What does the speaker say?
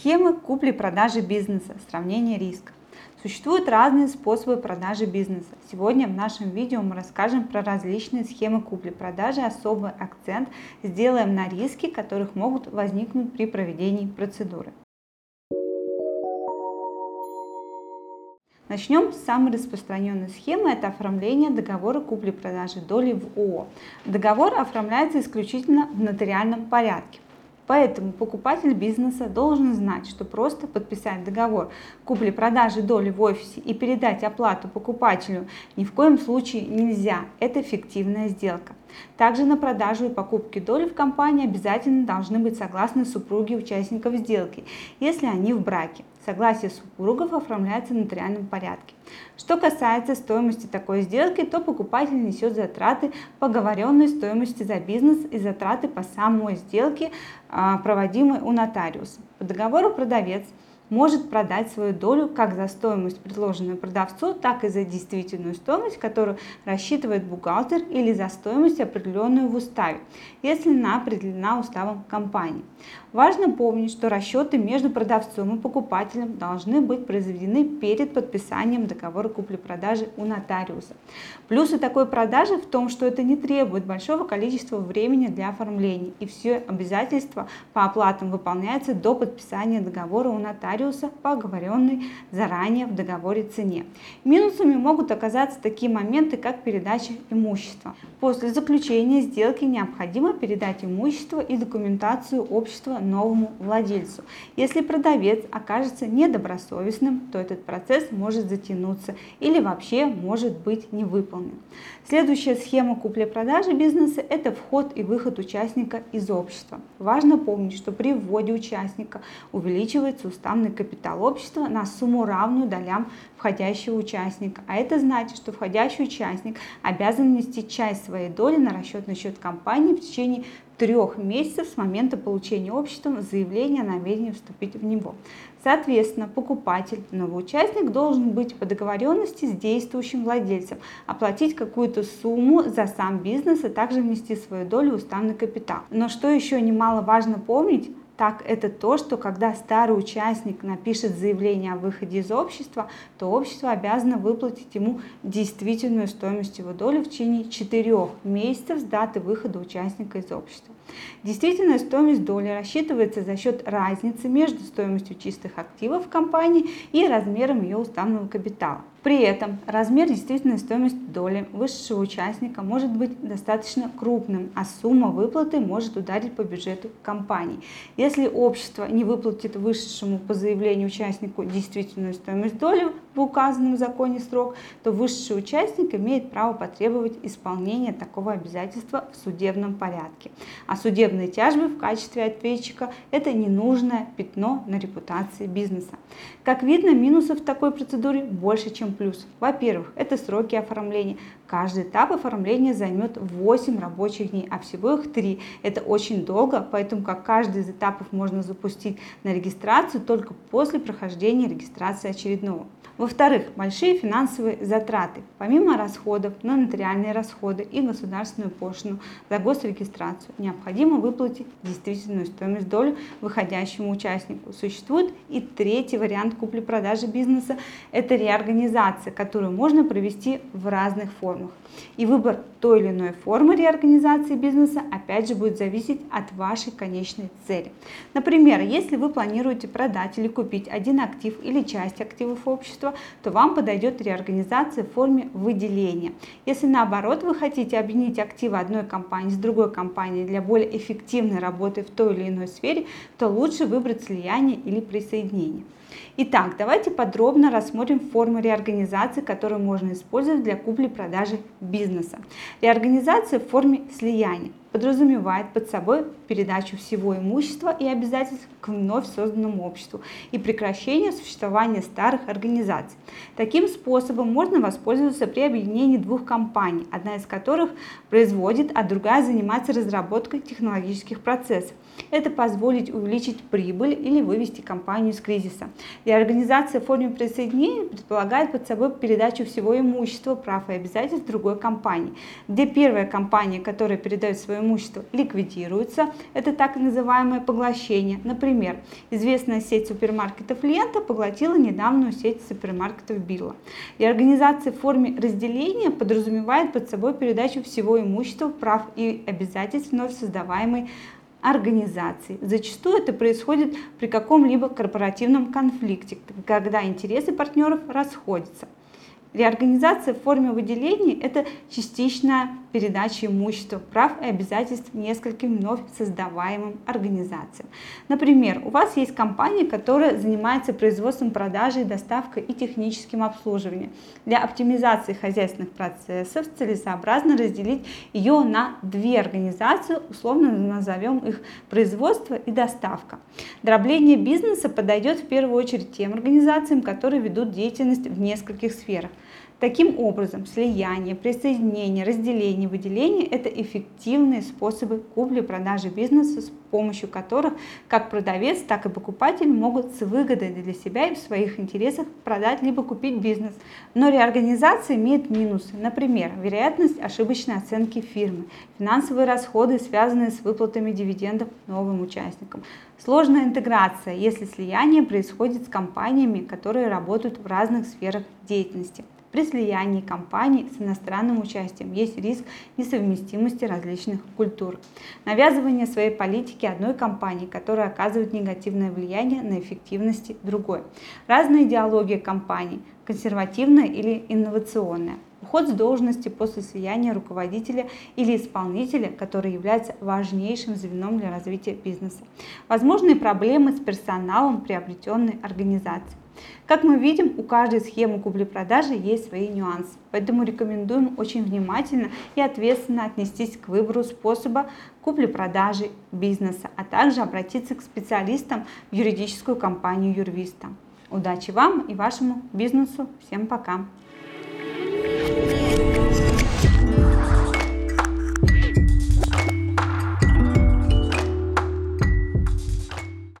Схемы купли-продажи бизнеса, сравнение риска. Существуют разные способы продажи бизнеса. Сегодня в нашем видео мы расскажем про различные схемы купли-продажи, особый акцент сделаем на риски, которых могут возникнуть при проведении процедуры. Начнем с самой распространенной схемы, это оформление договора купли-продажи доли в ООО. Договор оформляется исключительно в нотариальном порядке. Поэтому покупатель бизнеса должен знать, что просто подписать договор купли-продажи доли в офисе и передать оплату покупателю ни в коем случае нельзя. Это фиктивная сделка. Также на продажу и покупки доли в компании обязательно должны быть согласны супруги участников сделки, если они в браке. Согласие супругов оформляется в нотариальном порядке. Что касается стоимости такой сделки, то покупатель несет затраты по оговоренной стоимости за бизнес и затраты по самой сделке, а, проводимой у нотариуса. По договору продавец – может продать свою долю как за стоимость, предложенную продавцу, так и за действительную стоимость, которую рассчитывает бухгалтер, или за стоимость, определенную в уставе, если она определена уставом компании. Важно помнить, что расчеты между продавцом и покупателем должны быть произведены перед подписанием договора купли-продажи у нотариуса. Плюсы такой продажи в том, что это не требует большого количества времени для оформления, и все обязательства по оплатам выполняются до подписания договора у нотариуса нотариуса по оговоренной заранее в договоре цене. Минусами могут оказаться такие моменты, как передача имущества. После заключения сделки необходимо передать имущество и документацию общества новому владельцу. Если продавец окажется недобросовестным, то этот процесс может затянуться или вообще может быть не выполнен. Следующая схема купли-продажи бизнеса – это вход и выход участника из общества. Важно помнить, что при вводе участника увеличивается уставный уставный капитал общества на сумму равную долям входящего участника. А это значит, что входящий участник обязан внести часть своей доли на расчетный счет компании в течение трех месяцев с момента получения обществом заявления о намерении вступить в него. Соответственно, покупатель, новый участник должен быть по договоренности с действующим владельцем, оплатить какую-то сумму за сам бизнес, а также внести свою долю в уставный капитал. Но что еще немаловажно помнить, так это то, что когда старый участник напишет заявление о выходе из общества, то общество обязано выплатить ему действительную стоимость его доли в течение 4 месяцев с даты выхода участника из общества. Действительная стоимость доли рассчитывается за счет разницы между стоимостью чистых активов компании и размером ее уставного капитала. При этом размер действительной стоимости доли высшего участника может быть достаточно крупным, а сумма выплаты может ударить по бюджету компании. Если общество не выплатит высшему по заявлению участнику действительную стоимость доли в указанном законе срок, то высший участник имеет право потребовать исполнения такого обязательства в судебном порядке. А судебные тяжбы в качестве ответчика – это ненужное пятно на репутации бизнеса. Как видно, минусов в такой процедуре больше, чем плюс. Во-первых, это сроки оформления. Каждый этап оформления займет 8 рабочих дней, а всего их 3. Это очень долго, поэтому как каждый из этапов можно запустить на регистрацию только после прохождения регистрации очередного. Во-вторых, большие финансовые затраты. Помимо расходов на нотариальные расходы и государственную пошлину за госрегистрацию, необходимо выплатить действительную стоимость доли выходящему участнику. Существует и третий вариант купли-продажи бизнеса – это реорганизация, которую можно провести в разных формах. И выбор той или иной формы реорганизации бизнеса опять же будет зависеть от вашей конечной цели. Например, если вы планируете продать или купить один актив или часть активов общества, то вам подойдет реорганизация в форме выделения. Если наоборот вы хотите объединить активы одной компании с другой компанией для более эффективной работы в той или иной сфере, то лучше выбрать слияние или присоединение. Итак, давайте подробно рассмотрим формы реорганизации, которые можно использовать для купли-продажи бизнеса. Реорганизация в форме слияния подразумевает под собой передачу всего имущества и обязательств к вновь созданному обществу и прекращение существования старых организаций. Таким способом можно воспользоваться при объединении двух компаний, одна из которых производит, а другая занимается разработкой технологических процессов. Это позволит увеличить прибыль или вывести компанию из кризиса. Реорганизация в форме присоединения предполагает под собой передачу всего имущества, прав и обязательств другой компании, где первая компания, которая передает свое имущество ликвидируется, это так называемое поглощение. Например, известная сеть супермаркетов Лента поглотила недавнюю сеть супермаркетов Билла. И организация в форме разделения подразумевает под собой передачу всего имущества, прав и обязательств вновь создаваемой организации. Зачастую это происходит при каком-либо корпоративном конфликте, когда интересы партнеров расходятся. Реорганизация в форме выделений – это частичная передача имущества, прав и обязательств нескольким вновь создаваемым организациям. Например, у вас есть компания, которая занимается производством, продажей, доставкой и техническим обслуживанием. Для оптимизации хозяйственных процессов целесообразно разделить ее на две организации, условно назовем их производство и доставка. Дробление бизнеса подойдет в первую очередь тем организациям, которые ведут деятельность в нескольких сферах. Таким образом, слияние, присоединение, разделение, выделение – это эффективные способы купли-продажи бизнеса, с помощью которых как продавец, так и покупатель могут с выгодой для себя и в своих интересах продать либо купить бизнес. Но реорганизация имеет минусы. Например, вероятность ошибочной оценки фирмы, финансовые расходы, связанные с выплатами дивидендов новым участникам, сложная интеграция, если слияние происходит с компаниями, которые работают в разных сферах деятельности. При слиянии компаний с иностранным участием есть риск несовместимости различных культур. Навязывание своей политики одной компании, которая оказывает негативное влияние на эффективности другой. Разная идеология компаний, консервативная или инновационная. Уход с должности после слияния руководителя или исполнителя, который является важнейшим звеном для развития бизнеса. Возможные проблемы с персоналом приобретенной организации. Как мы видим, у каждой схемы купли-продажи есть свои нюансы, поэтому рекомендуем очень внимательно и ответственно отнестись к выбору способа купли-продажи бизнеса, а также обратиться к специалистам в юридическую компанию Юрвиста. Удачи вам и вашему бизнесу. Всем пока!